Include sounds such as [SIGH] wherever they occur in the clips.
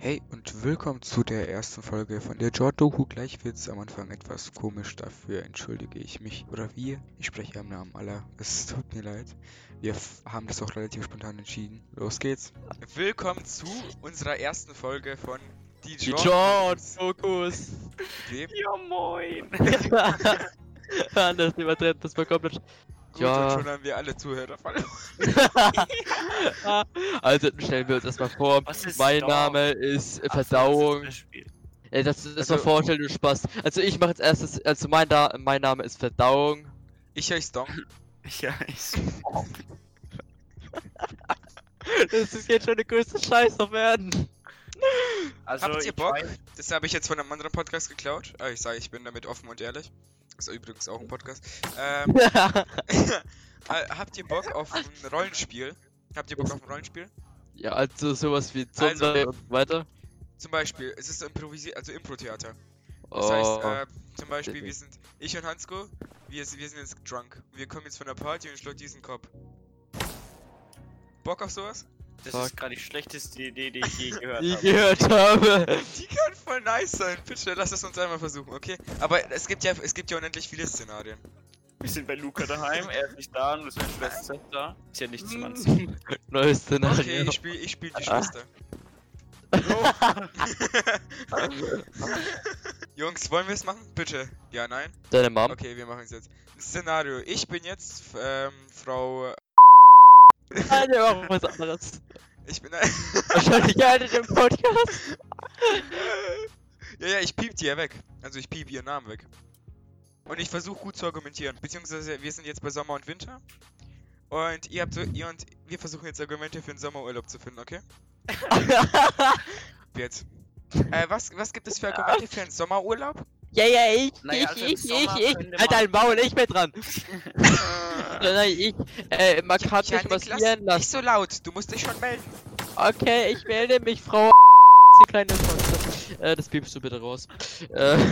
Hey und willkommen zu der ersten Folge von der Jord-Doku. Gleich wird es am Anfang etwas komisch, dafür entschuldige ich mich oder wir. Ich spreche am Namen aller. Es tut mir leid. Wir f- haben das auch relativ spontan entschieden. Los geht's. Willkommen zu unserer ersten Folge von Die Die Jord. John Fokus. Wem? Ja, moin. [LAUGHS] Anders übertreibt das war komplett. Gut, Ja. und schon haben wir alle Zuhörer verloren. [LAUGHS] also stellen wir uns erstmal vor. Mein Dog? Name ist äh, Ach Verdauung. das ist. Äh, das, das Also- war Vorstellen du Spaß. Also ich mache jetzt erstes. Also mein, da mein Name ist Verdauung. Ich heiße Dong. Ja, ich [LAUGHS] Das ist jetzt schon der größte Scheiß auf Erden. Also, Habt ihr ich Bock? weiß- Das habe ich jetzt von einem anderen Podcast geklaut. Aber ich sage, ich bin damit offen und ehrlich. Ist übrigens auch ein Podcast. Ähm, [LAUGHS] [LAUGHS] Äh, Habt ihr Bock auf ein Rollenspiel? Habt ihr Bock auf ein Rollenspiel? ja, also sowas wie Also- Zunder und so weiter. Zum Beispiel, es ist improvisiert, also Impro-Theater. Oh, Das heißt, äh, zum Beispiel, wir sind, ich und Hansko, wir, wir sind jetzt drunk. Wir kommen jetzt von der Party und schlägt diesen Kopf. Bock auf sowas? Das Fuck. ist gerade die schlechteste Idee, die ich je gehört [LAUGHS] die habe. gehört habe. Die kann voll nice sein. Bitte, lass es uns einmal versuchen, okay? Aber es gibt ja, es gibt ja unendlich viele Szenarien. Wir sind bei Luca daheim, er ist nicht da und das ist das Set da. Ist ja nicht zum Anziehen. [LAUGHS] Neues Okay, Szenario. ich spiel, ich spiel die Ah. Schwester. [LAUGHS] Jungs, wollen wir es machen? Bitte. Ja, nein? Deine Mom. Okay, wir machen es jetzt. Szenario. Ich bin jetzt ähm, Frau. Nein, wir machen was anderes. Ich bin. [LAUGHS] Wahrscheinlich eine im Podcast. ja, ja, ich piep die ja weg. Also ich piep ihren Namen weg. Und ich versuche gut zu argumentieren. Beziehungsweise wir sind jetzt bei Sommer und Winter. Und ihr habt so, ihr und wir versuchen jetzt Argumente für den Sommerurlaub zu finden, okay? [LAUGHS] Jetzt. Äh, was, was gibt es für Argumente für einen Sommerurlaub? Ja, ja, ich, Naja, ich, also im ich, ich, ich. Halt man- dein Maul, ich bin dran. [LAUGHS] Nein, nein, ich. Äh, man kann mich massieren Nicht lassen. so laut, du musst dich schon melden. Okay, ich melde mich, Frau. Die kleine Monster. Äh, das piepst du bitte raus. Äh, [LAUGHS]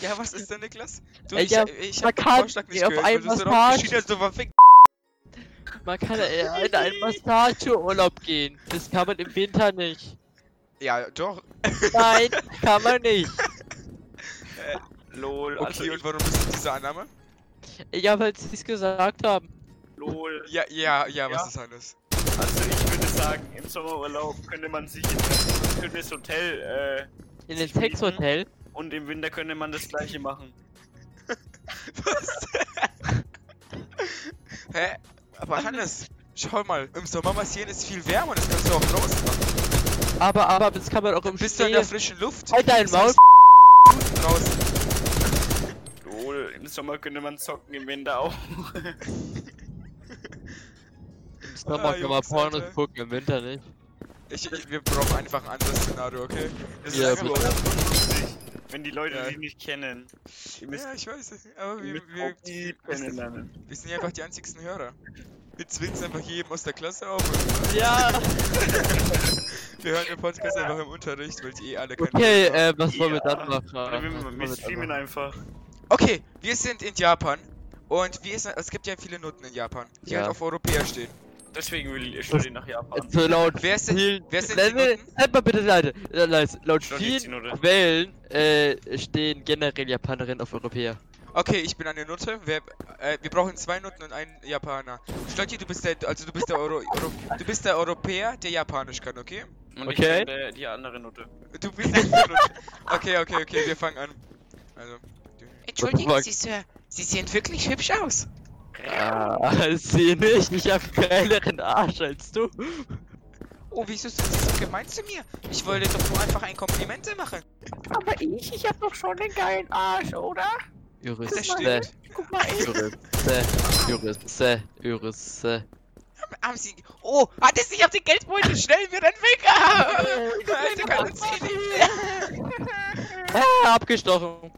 Ja, was ist denn, Niklas? Du, Äh, ich, ja, ich man hab den Vorschlag nicht auf gehört, einen so Massage- hast, du verfickt. man kann äh, in einen Massageurlaub gehen. Das kann man im Winter nicht. Ja, doch. Nein, kann man nicht. [LAUGHS] Lol, also Okay, und warum ist das diese Annahme? Ja, weil sie es gesagt haben. lol. Ja, ja, ja, was Ja. ist alles? Also ich würde sagen, im Sommerurlaub könnte man sich in ein schönes Hotel äh, In mieten. Sexhotel. und im Winter könnte man das gleiche machen. [LAUGHS] Was? [LAUGHS] Hä? Aber Hannes, schau mal, im Sommer massieren ist viel wärmer, das kannst du auch draußen machen. Aber, aber das kann man auch im Bist du in der Schnee. frischen Luft? Halt dein Maul. [LAUGHS] draußen. Sommer könnte man zocken, im Winter auch. Im Sommer Ah, kann man Pornos gucken, im Winter nicht. Ich, ich, wir brauchen einfach ein anderes Szenario, okay? Das Ja, ist einfach, Wenn die Leute Ja. die nicht kennen. Ja, ich weiß es. Aber wir, wir, die kennenlernen. wir sind ja einfach die einzigsten Hörer. Wir zwingen einfach jedem aus der Klasse auf und Ja. [LAUGHS] wir hören den Podcast einfach im Unterricht, weil die eh alle kennen. Okay, äh, was wollen wir Ja. dann machen? Was wir, wir wir streamen einfach. Okay, wir sind in Japan. Und wir sind, es gibt ja viele Noten in Japan, die Ja. halt auf Europäer stehen. Deswegen will ich studieren nach Japan. So laut Wer sind- vielen... wer sind die? Halt mal bitte leise. Äh. Laut die vielen Note. Quellen äh, stehen generell Japanerinnen auf Europäer. Okay, ich bin eine Note. Wer, äh, wir brauchen zwei Noten und einen Japaner. Stolti, du bist der, also du bist der Euro, Euro, du bist der Europäer, der Japanisch kann, okay? Und ich Okay. bin der, die andere Note. Du bist der Note. Okay, okay, okay, wir fangen an. Also. Entschuldigen Sie, Sir. Sie sehen wirklich hübsch aus. Ah, [LAUGHS] sie nicht. Ich hab geileren Arsch als du. Oh, wieso sind Sie so gemein zu mir? Ich wollte doch nur einfach ein Kompliment machen. Aber ich, ich hab doch schon den geilen Arsch, oder? Juriste. Das stimmt. Guck mal, ey. Juriste. Juriste. Juriste. Haben Sie. Oh, hat es nicht auf den Geldbeutel? Schnell, wir rennen weg! Ah, [LAUGHS] Alter, kann uns eh nicht. Ah, abgestochen.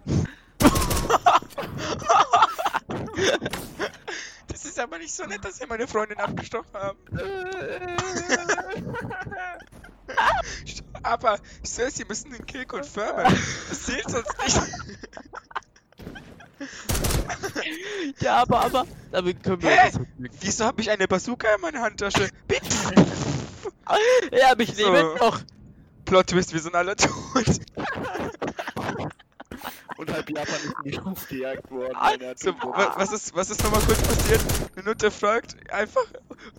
Das ist aber nicht so nett, dass Sie meine Freundin abgestochen haben. [LAUGHS] Aber, Sir, Sie müssen den Kill confirmen. Das zählt sonst nicht. [LAUGHS] Ja, aber, aber. Damit können wir Hä? Wieso habe ich eine Bazooka in meiner Handtasche? Bitte! [LAUGHS] Ja, mich So. leben noch. Plot Twist, wir sind alle tot. Und halb Japan ist in die Luft gejagt worden. Weil er So, Atombomben- wa- was ist, was ist nochmal kurz passiert? Eine Nutte fragt einfach,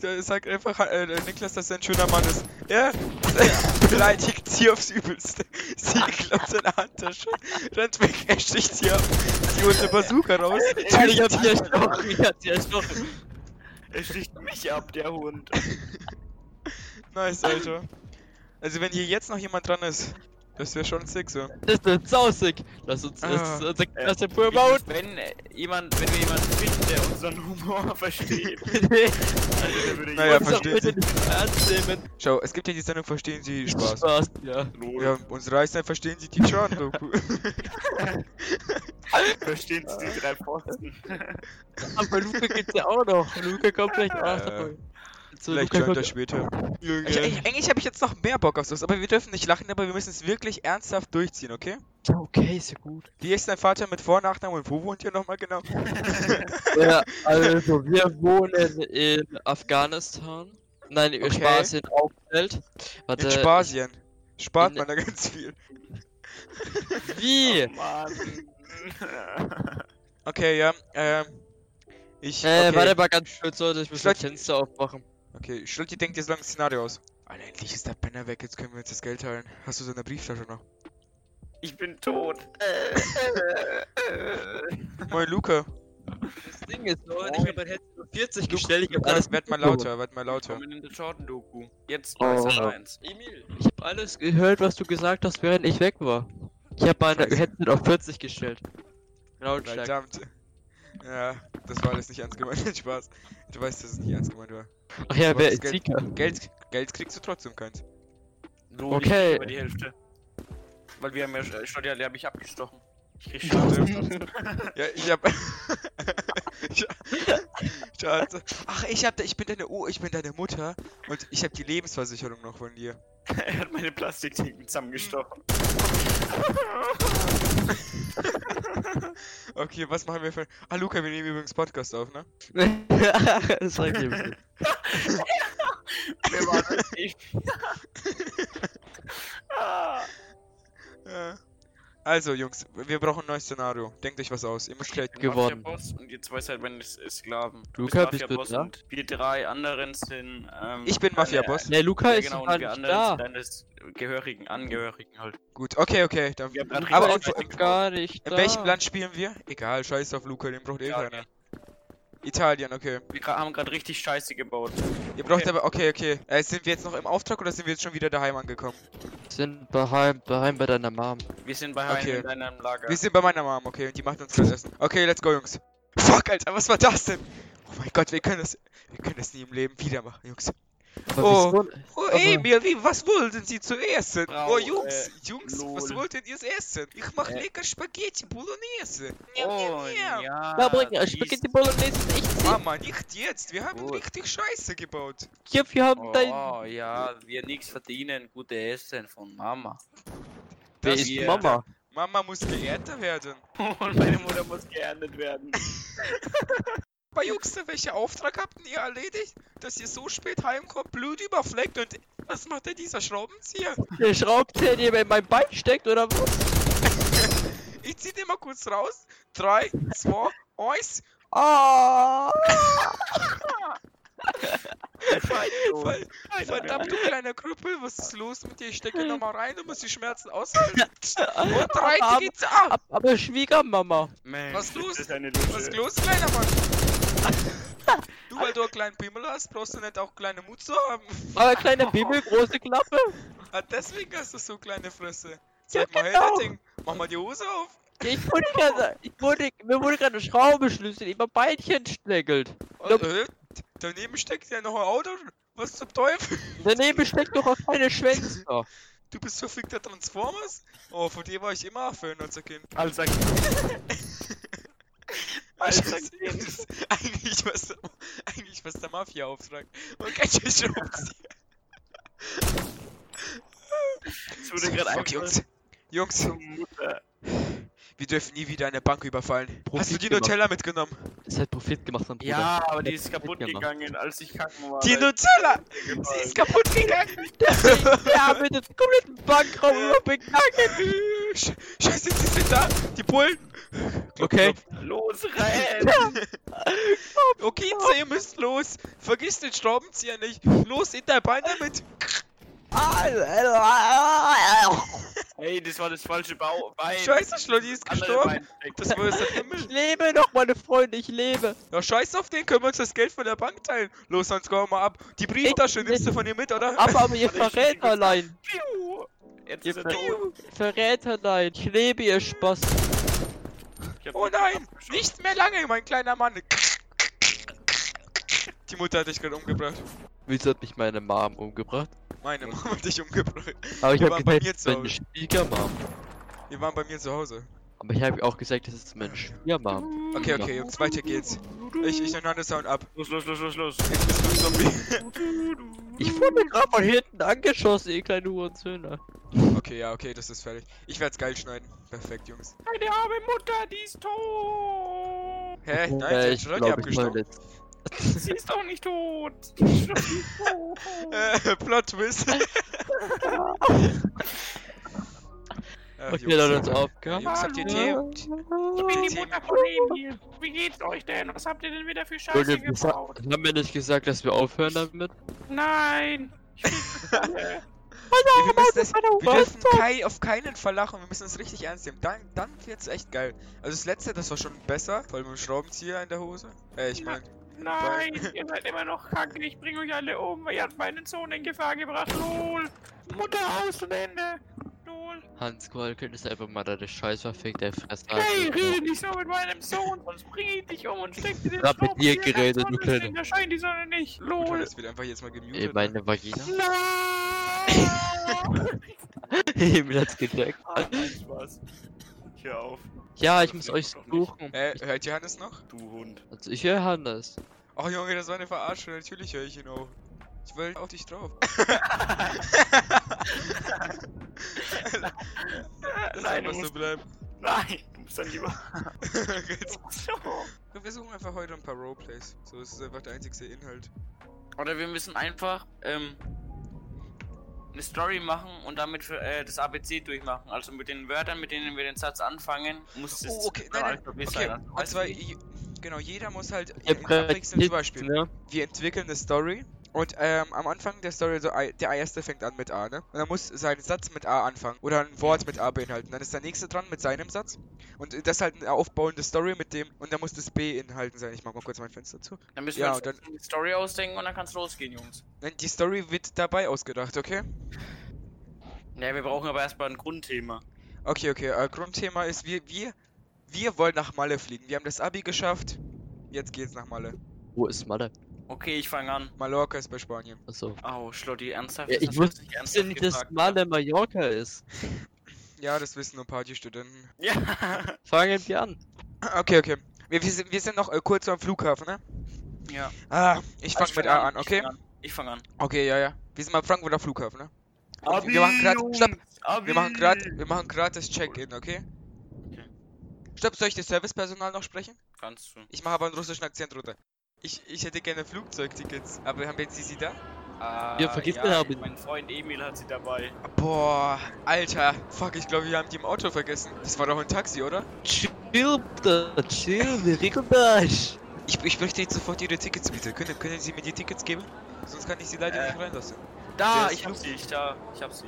der sagt einfach äh, Niklas, dass er ein schöner Mann ist. Ja, [LAUGHS] beleidigt sie aufs Übelste. Sie glaubt seine Handtasche, rennt weg, er sticht sie ab, sie holt eine Bazooka raus, Ja, ich hab tötet sie erstochen. Ich hab sie erstochen. Er sticht mich ab, der Hund. [LAUGHS] Nice, Alter. Also wenn hier jetzt noch jemand dran ist, das wäre schon sick so. Das ist sausig. Lass uns, Ah. das ist unser Äh, Klasse Pur bauen. Wenn äh, jemand, wenn du jemanden findest, der unseren Humor [LAUGHS] versteht, [LAUGHS] also der würde Naja, Uns versteht bitte sie. nicht ernst nehmen. Schau, es gibt ja die Sendung Verstehen Sie Spaß. Spaß, ja. Ja, unsere Reisen verstehen Sie die Jordan-Doku. [LAUGHS] Verstehen Sie die drei Pfosten? Aber Luca geht's ja auch noch. Luca kommt noch Äh, dabei. So, Vielleicht Luca joint er später. Ich, ich, eigentlich habe ich jetzt noch mehr Bock auf sowas, aber wir dürfen nicht lachen, aber wir müssen es wirklich ernsthaft durchziehen, okay? Ja, okay, ist ja gut. Wie ist dein Vater mit Vor- und Nachnamen und wo wohnt ihr nochmal genau? [LAUGHS] Ja, also [LAUGHS] wir wohnen in Afghanistan. Nein, Okay. Spaß in Aufwelt. Warte, In Spasien. Spart in- man da ganz viel. Wie? [LAUGHS] Oh Mann. Okay, ja, ähm. Ich. Äh, okay. warte mal ganz kurz, Leute, ich muss das Schlag- Fenster aufmachen. Okay, Schulti denkt jetzt lang ein Szenario aus. Alter, endlich ist der Penner weg, jetzt können wir uns das Geld teilen. Hast du so eine Brieftasche noch? Ich bin tot. [LAUGHS] Moin Luca. Das Ding ist so, ich hab mein Handy auf 40 gestellt, ich hab Luca, alles werd mal lauter, werd mal lauter. Kommen in der Jordan-Doku. Jetzt Oh. Sat 1. Emil, ich hab alles gehört, was du gesagt hast, während ich weg war. Ich hab mein. Headset auf 40 gestellt. Lautstärke. Verdammt. Ja, das war alles nicht ernst gemeint. [LAUGHS] Spaß. Du weißt, dass es nicht ernst gemeint war. Ach ja, wer ist Geld-? Geld, Geld kriegst du trotzdem keins. Lol, Okay. Über die Hälfte. Weil wir haben ja, Steuer, der hab ich abgestochen. Ich krieg Schaden. Ja, ich hab. [LAUGHS] Schade. Ach, ich hab, ich bin deine, oh, ich bin deine Mutter und ich hab die Lebensversicherung noch von dir. [LAUGHS] er hat meine Plastiktinken zusammengestochen. [LAUGHS] Okay, was machen wir für. Ah, Luca, wir nehmen übrigens Podcast auf, ne? [LAUGHS] das sag ich ihm. Wer war das? [LAUGHS] Ah. Ja. Also, Jungs, wir brauchen ein neues Szenario. Denkt euch was aus. Ihr müsst kreativ. Geworden. Mafia-Boss Und ihr zwei seid meine Sklaven. Du Luca, bist du da? und wir drei anderen sind. Ähm, Ich bin Mafia-Boss. Ne, Luca Ja, ist genau, wir nicht anderen da. sind deines Gehörigen, Angehörigen halt. Gut, okay, okay. Dann, Wir aber noch gar nicht in da. welchem Land spielen wir? Egal, scheiß auf Luca, den braucht eh Italien. keiner. Italien, okay. Wir haben gerade richtig Scheiße gebaut. Ihr braucht Okay. aber, okay, okay. Äh, sind wir jetzt noch im Auftrag oder sind wir jetzt schon wieder daheim angekommen? sind daheim, daheim bei deiner Mom. Wir sind bei Okay. in deinem Lager. Wir sind bei meiner Mom, okay, und die macht uns gerade Essen. Okay, let's go, Jungs. Fuck, Alter, was war das denn? Oh mein Gott, wir können das, wir können das nie im Leben wieder machen, Jungs. Aber Oh. wieso? Oh, Emil, wie, was wollten Sie zu essen? Frau, oh, Jungs, äh, Jungs, lol. was wollten ihr essen? Ich mach Äh. lecker Spaghetti Bolognese. Oh, ja. ja. Ja, bring, Spaghetti Bolognese ist echt. Mama, nicht jetzt, wir haben Gut. richtig Scheiße gebaut. Ja, wir haben dein... Oh ja, wir nichts verdienen, gute Essen von Mama. Wer Das ist wir- Mama? Mama muss geehrter werden. [LAUGHS] Und meine Mutter muss geerntet werden. [LAUGHS] Aber Jungs, welcher Auftrag habt ihr erledigt? Dass ihr so spät heimkommt, Blut überfleckt und was macht denn dieser Schraubenzieher? Der Schraubenzieher, der mir in mein Bein steckt, oder was? [LAUGHS] Ich zieh den mal kurz raus. 3, 2, 1. Ah! [LAUGHS] Ver verdammt, du kleiner Krüppel, was ist los mit dir? Ich stecke nochmal rein, du musst die Schmerzen aushalten. Und rein Aber- geht's ab. Ab- Aber Schwiegermama. Mensch, Was los? Ist eine Was ist los, kleiner Mann? [LAUGHS] Du, weil du einen kleinen Pimmel hast, brauchst du nicht auch kleine Mut zu haben. Aber kleine Bibel, große Klappe. Ah, deswegen hast du so kleine Fresse. Ja, Zeig mal her, genau. das Ding. Mach mal die Hose auf. Ich wurde gerade, ich wurde, mir wurde gerade eine Schraubenschlüssel in mein Beinchen steckelt. Und, äh, daneben steckt ja noch ein Auto. Was zum Teufel? Daneben steckt doch auch keine Schwänzer. Du bist so fick der Transformers? Oh, von dir war ich immer Fan als ein Kind. Also, Das Alter, ist [LAUGHS] [LAUGHS] eigentlich was, der- eigentlich was der Mafia-Auftrag. Und ganz schön Schraubenzieher. es wurde gerade Fuck, einfach Jungs. Jungs. Wir dürfen nie wieder eine Bank überfallen. Hast du Profit die gemacht. Nutella mitgenommen? Das hat Profit gemacht Bruder. Ja, aber die ist Profit kaputt gemacht. gegangen, als ich kacken war. Die Nutella! ist Sie ist kaputt gegangen! Ja, mit dem kompletten Bankraum überbegangen. Sch- Scheiße, sie sind da! Die Bullen! Okay. Los, renn! Okay, ihr müsst los! Vergiss den Schraubenzieher nicht! Los, in der Bein damit! [LAUGHS] Hey, das war das falsche Bau Bein. Scheiße, Schlotty ist gestorben! Das war jetzt Himmel! Ich lebe noch, meine Freunde, ich lebe. Ja, scheiß auf den, können wir uns das Geld von der Bank teilen. Los, sonst gehen wir mal ab. Die Brieftasche Ich- nimmst du von ihr mit, oder? Aber, aber ihr [LAUGHS] Verräterlein. Piu. Jetzt Ihr ist er tot. Verräterlein. Ich lebe, ihr Spaß. Oh nein! Nicht mehr lange, mein kleiner Mann! Die Mutter hat dich gerade umgebracht. Wieso hat mich meine Mom umgebracht? Meine Mama hat dich umgebracht. Aber ich Wir hab waren bei gesagt, meine Hause. Schwiegermam. Wir waren bei mir zu Hause. Aber ich habe auch gesagt, das ist meine Schwiegermam. Okay, okay, Jungs, weiter geht's. Ich, ich nenne Sound ab. Los, los, los, los, los. Jetzt bist du ein Zombie. Ich wurde gerade von hinten angeschossen, ihr kleine Hurenzöhner. Okay, ja, okay, das ist fertig. Ich werd's geil schneiden. Perfekt, Jungs. Meine arme Mutter, die ist tot. Hä? Nein, Äh, ich hat schon glaube, meine. Sie ist doch nicht tot. Sie ist doch nicht tot. [LAUGHS] Äh, Plot Twist. Ach, Okay, dann uns auf? Jungs, habt ihr Tee? Ich bin die Mutter von Emil. Wie geht's euch denn? Was habt ihr denn wieder für Scheiße Leute, gebaut? haben wir nicht gesagt, dass wir aufhören damit? Nein. Ich bin [LAUGHS] alle. Wir, müssen das, wir dürfen kei, auf keinen Fall lachen, wir müssen es richtig ernst nehmen. Dann, dann wird's echt geil. Also das letzte, das war schon besser, vor allem mit dem Schraubenzieher in der Hose. Äh, ich mein, Nein, ihr seid immer noch kacke. Ich bringe euch alle um, weil ihr habt meinen Sohn in Gefahr gebracht. Lol. Mutter aus und Ende. Lol. Hans Gold, könntest du einfach mal deine scheiß verfickte Fresse Hey, rede nicht so mit meinem Sohn, sonst bringe ich dich um und steck dir den Ich hab mit dir geredet, du Kleine. Da scheint die Sonne nicht. Lol. das wird einfach jetzt mal gemutet. Ey, meine Vagina? Nein. [LAUGHS] Emil hat's gecheckt. Ah, nein, Spaß. Hör auf, Ja, ich muss euch suchen. Äh, hört Johannes noch? du Hund. Also ich höre Hannes. Ach Junge, das war eine Verarsche, natürlich höre ich ihn auch. Ich will auf dich drauf. das [LAUGHS] [LAUGHS] Nein, du einfach so musst, bleiben. nein, du musst dann lieber. [LAUGHS] Wir versuchen einfach heute ein paar Roleplays. So ist es einfach der einzigste Inhalt. Oder wir müssen einfach ähm, eine Story machen und damit für, äh, das ABC durchmachen. Also mit den Wörtern, mit denen wir den Satz anfangen, muss es Oh, okay, nein, nein, okay. sein. Zwar, je- genau, jeder muss halt abwechselnd zum Beispiel. ne? Wir entwickeln eine Story und ähm, am Anfang der Story, so, der erste fängt an mit A, ne? Und er muss seinen Satz mit A anfangen oder ein Wort mit A beinhalten. Dann ist der nächste dran mit seinem Satz und das ist halt eine aufbauende Story mit dem und dann muss das B inhalten sein. Ich mach mal kurz mein Fenster zu. Dann müssen Ja, wir uns und eine Story ausdenken und dann kann's losgehen, Jungs. Nein, die Story wird dabei ausgedacht, okay? Ja, wir brauchen aber erstmal ein Grundthema. Okay, okay. Äh, Grundthema ist, wir, wir, wir wollen nach Malle fliegen. Wir haben das Abi geschafft. Jetzt geht's nach Malle. Wo ist Malle? Okay, ich fange an. Mallorca ist bei Spanien. Achso. Oh, Schlotti, ernsthaft? Ja, ich wusste nicht ja ernsthaft nicht, dass Malle Mallorca ist. [LAUGHS] Ja, das wissen nur Partystudenten. Ja. [LAUGHS] Fangen wir an. Okay, okay. Wir, wir, sind, wir sind noch äh, kurz am Flughafen, ne? ja. Ah, ich fang Also mit fang A an, ich okay? fang an. Ich fange an. Okay, ja, ja. Wir sind am Frankfurter Flughafen, ne? Abi, wir machen stopp. Abi. Wir machen gerade, wir machen gerade das Check-in, okay? Okay. Stopp, soll ich das Servicepersonal noch sprechen? Kannst du. Ich mache aber einen russischen Akzent runter. Ich, ich hätte gerne Flugzeugtickets, aber haben jetzt Sie sie da? Ah, Ja, vergiss ja, aber- Mein Freund Emil hat sie dabei. Boah, Alter. Fuck, ich glaube, wir haben die im Auto vergessen. Das war doch ein Taxi, oder? Chill, Bruder, chill, wir regeln das. Ich, ich möchte jetzt sofort Ihre Tickets bitte. Können, können Sie mir die Tickets geben? Sonst kann ich sie leider Äh. nicht reinlassen. Da, ich hab sie, ich da, ich hab sie.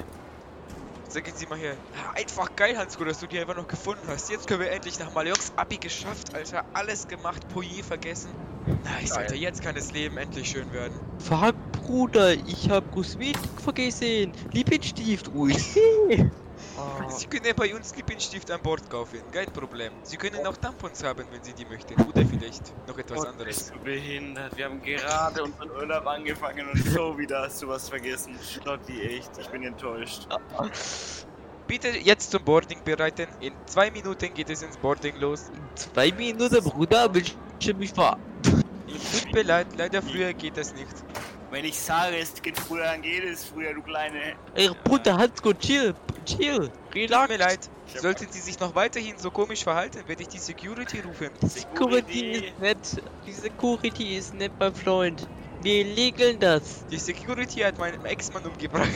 Sagen Sie mal her. Ah, Einfach geil, Hansko, dass du die einfach noch gefunden hast. Jetzt können wir endlich nach Mallorca. Abi geschafft, Alter. Alles gemacht, Poyer vergessen. Nice. Alter. Jetzt kann das Leben endlich schön werden. Fuck, Bruder, ich hab Kosmetik vergessen. Lippenstift, ui. Oh. [LAUGHS] Sie können ja bei uns Lippenstift an Bord kaufen. Kein Problem. Sie können auch Tampons haben, wenn Sie die möchten. Oder vielleicht noch etwas Gott, anderes. Bist du behindert? Wir haben gerade unseren Urlaub angefangen und so wieder hast du was vergessen. Schlotti, echt, ich bin enttäuscht. Bitte jetzt zum Boarding bereiten. In zwei Minuten geht es ins Boarding los. Zwei Minuten, Bruder, willst du mich ver... Tut mir leid, leider früher geht das nicht. Wenn ich sage, es geht früher, dann geht es früher, du kleine. Ey, Bruder, Hansko, chill, chill, Tut relax. mir leid. Sollten sie sich noch weiterhin so komisch verhalten, werde ich die Security rufen. Security ist nett. Die Security ist nett, mein Freund. Wir regeln das. Die Security hat meinen Ex-Mann umgebracht.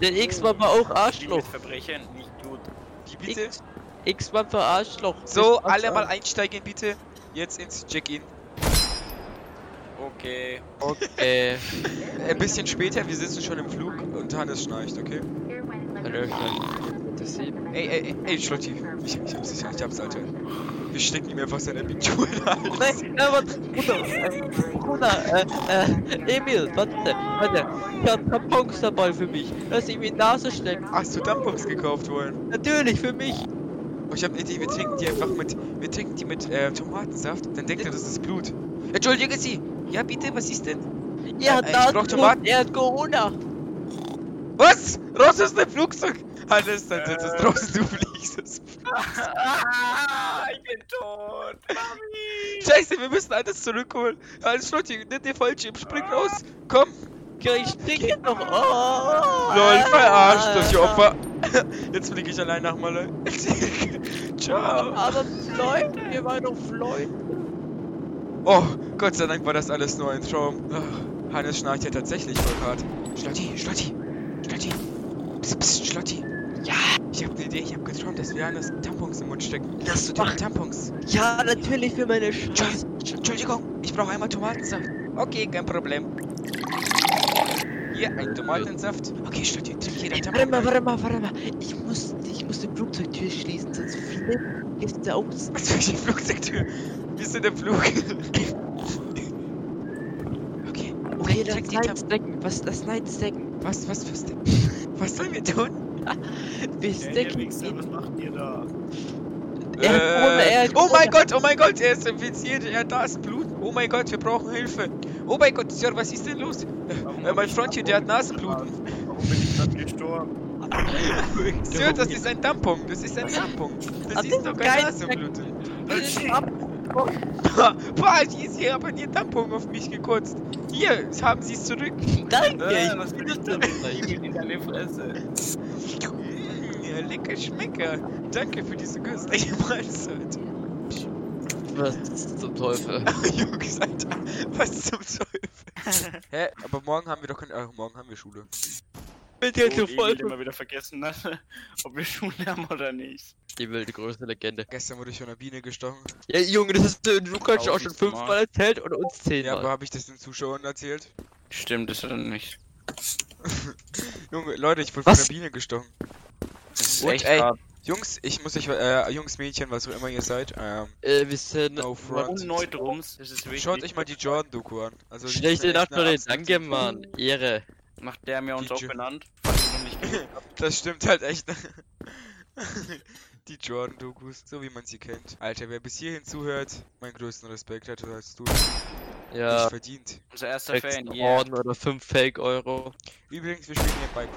Der X-Mann war auch Arschloch. Verbrechen, nicht gut. Wie bitte? X- X-Mann war Arschloch. So, alle mal einsteigen bitte. Jetzt ins Check-in. Okay. Okay. Ein bisschen später, wir sitzen schon im Flug und Hannes schnarcht, okay? Hallöchen. Das sieht. Ey, ey, ey, ey, Schlotti. Ich, ich hab's, ich, ich hab's, Alter. Wir stecken ihm einfach seine Big Tour in Hals. Nein, äh, warte, Bruder, äh, Bruder, äh, äh, Emil, warte, warte. Ich hab Tampons dabei für mich. Lass ihm in die Nase stecken. Hast du Tampons gekauft worden? Natürlich, für mich. Oh, ich hab eine Idee, wir trinken die einfach mit, wir trinken die mit äh, Tomatensaft, dann denkt er, das ist Blut. Entschuldigen Sie! Ja, bitte, was ist denn? Er hat Äh, ich brauch Tomaten. er hat Corona. Was? Raus aus dem Flugzeug! Hannes, dann sitzt es draußen, du fliegst es. Ah, [LAUGHS] ich bin tot. Mami. Scheiße, wir müssen alles zurückholen. Alles Schlotti, nimm den Fallschirm, spring raus. Komm. Ja, ich springe noch. Oh. Lol, verarscht das ihr Opfer. [LAUGHS] Jetzt fliege ich allein nach Malle. [LAUGHS] Ciao. Aber Freunde, wir waren doch Freunde. Oh, Gott sei Dank war das alles nur ein Traum. Ach, Hannes schnarcht ja tatsächlich voll hart. Schlotti, Schlotti, Schlotti. Psst, psst, Schlotti. Ja. Ich hab eine Idee, ich hab geträumt, dass wir Hannes Tampons im Mund stecken. Hast du denn Tampons? Ja, natürlich für meine Scheiße. Entschuldigung, ich brauche einmal Tomatensaft. Okay, kein Problem. Hier, ein Tomatensaft. Okay, trink hier dein Warte Tampon. mal, warte mal, warte mal. Ich muss, ich muss die Flugzeugtür schließen, sonst flippen Gäste aus. [LAUGHS] Was für die Flugzeugtür? Wir sind im Flug. [LAUGHS] okay, Okay, das. Nightstacken. Was das Nightstacken? Was, was, was denn? [LAUGHS] Was sollen wir tun? Wir Ja, Wichser, ihn. was macht ihr da? Er hat Corona, er oh mein. Gott, oh mein Gott, er ist infiziert, er da ist Blut. Oh mein Gott, wir brauchen Hilfe. Oh mein Gott, Sir, was ist denn los? Äh, mein hier, der hat Nasenbluten. Warum bin ich gerade gestorben? [LAUGHS] Sir, das ist ein Tampon, das ist ein Tampon. Das ist doch kein. Nasenbluten. Ab. [LAUGHS] Boah, die ist hier aber ihr Tampon auf mich gekotzt. Hier, haben sie es zurück. Danke, Äh, ich will das ich in deine Fresse. [LAUGHS] Lecker Schmecker. Danke für diese köstliche Mahlzeit. Was zum Teufel? [LAUGHS] Jungs, Alter, was zum Teufel? [LAUGHS] Hä, aber morgen haben wir doch keine. Ach, morgen haben wir Schule. Mit Oh, der Emil Teufel. immer wieder vergessen hat, [LAUGHS] ob wir Schule haben oder nicht. Die wilde größte Legende. Gestern wurde ich von einer Biene gestochen. Ja, Junge, das ist, äh, du kannst auch schon fünfmal erzählt und uns Ja, zehnmal. aber habe ich das den Zuschauern erzählt? Stimmt, das hat er nicht. Junge, Leute, ich wurde von Was? einer Biene gestochen. Das ist Und, echt ey, hart. Jungs, ich muss euch, äh, Jungs, Mädchen, was auch immer ihr seid, ähm, äh, wir sind no front. Und Neutrums. Schaut euch mal die Jordan-Doku an. Also, schlechte absolute- Danke, Mann. Ehre. Macht der mir uns auch benannt. [LAUGHS] Das stimmt halt echt. [LAUGHS] die Jordan-Dokus, so wie man sie kennt. Alter, wer bis hierhin zuhört, meinen größten Respekt hat, hast du Ja, nicht verdient. Unser erster Fan, yeah. Orden oder fünf Fake-Euro. Übrigens, wir spielen hier bei.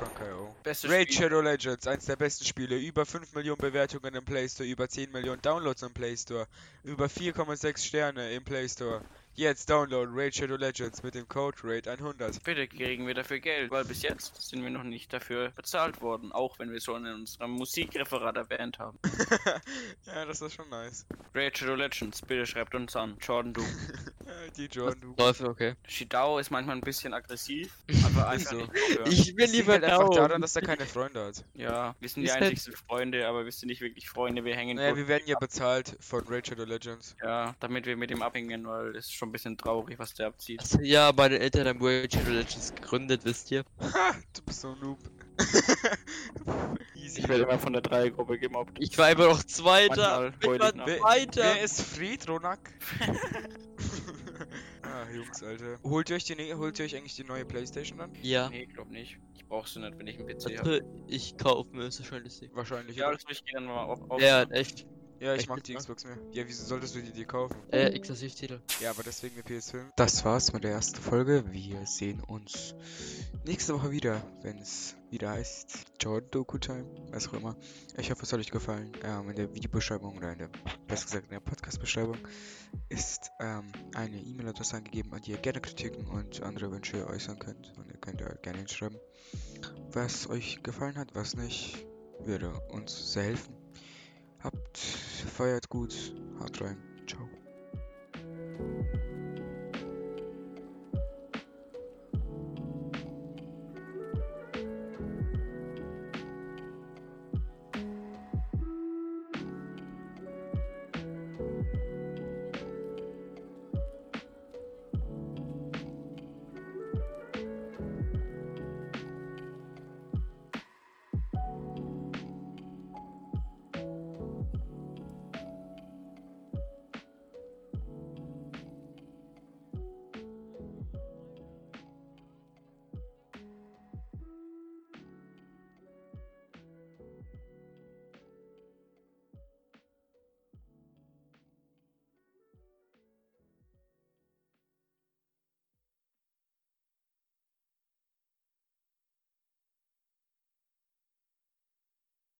Beste Raid. Shadow Legends, eins der besten Spiele. Über 5 Millionen Bewertungen im Play Store, über 10 Millionen Downloads im Play Store, über 4,6 Sterne im Play Store. Jetzt download Raid Shadow Legends mit dem Code RAID100. Bitte kriegen wir dafür Geld, weil bis jetzt sind wir noch nicht dafür bezahlt worden, auch wenn wir schon in unserem Musikreferat erwähnt haben. [LAUGHS] ja, das ist schon nice. Raid Shadow Legends, bitte schreibt uns an. Jordan Du. [LAUGHS] Die Jordan Doku. Teufel, okay. Shidao ist manchmal ein bisschen aggressiv, [LAUGHS] aber einfach aufhören. Ich liegt lieber halt einfach daran, dass er keine Freunde hat. Ja, wir sind die Ist halt- einzigsten Freunde, aber wir sind nicht wirklich Freunde, wir hängen Naja, wir werden ja bezahlt von Raid Shadow Legends. Ja, damit wir mit ihm abhängen, weil das ist schon ein bisschen traurig, was der abzieht. Also, ja, meine Eltern haben World Legends gegründet, wisst ihr? Ha, du bist so ein Noob. [LAUGHS] Easy. Ich werde immer von der Dreiergruppe gemobbt. Ich war immer noch Zweiter. Manchmal Ich war. Wer, Zweiter. wer ist Fried, Ronak? [LAUGHS] ah, Jungs, Alter. Holt ihr euch, die, ne- holt ihr euch eigentlich die neue Playstation dann? Ja. Nee, glaub nicht. Ich brauch sie nicht, wenn ich einen PC habe. Ich kaufe mir wahrscheinlich sie. Wahrscheinlich. Ja, also ich gehe dann mal auf. auf Ja, echt. Ja, ich echt mag die? Xbox mehr. Ja, wieso solltest du die dir kaufen? Äh, Exklusivtitel. Ja, aber deswegen eine PS5. Das war's mit der ersten Folge. Wir sehen uns nächste Woche wieder, wenn es wieder heißt Jordan Doku Time, was auch immer. Ich hoffe, es hat euch gefallen. Ähm, in der Videobeschreibung oder in der, besser gesagt in der Podcast-Beschreibung ist ähm, eine E-Mail-Adresse angegeben, an die ihr gerne Kritiken und andere Wünsche äußern könnt. Und ihr könnt da gerne hinschreiben, was euch gefallen hat, was nicht. Würde uns sehr helfen. Habt, feiert gut, haut rein. Ciao.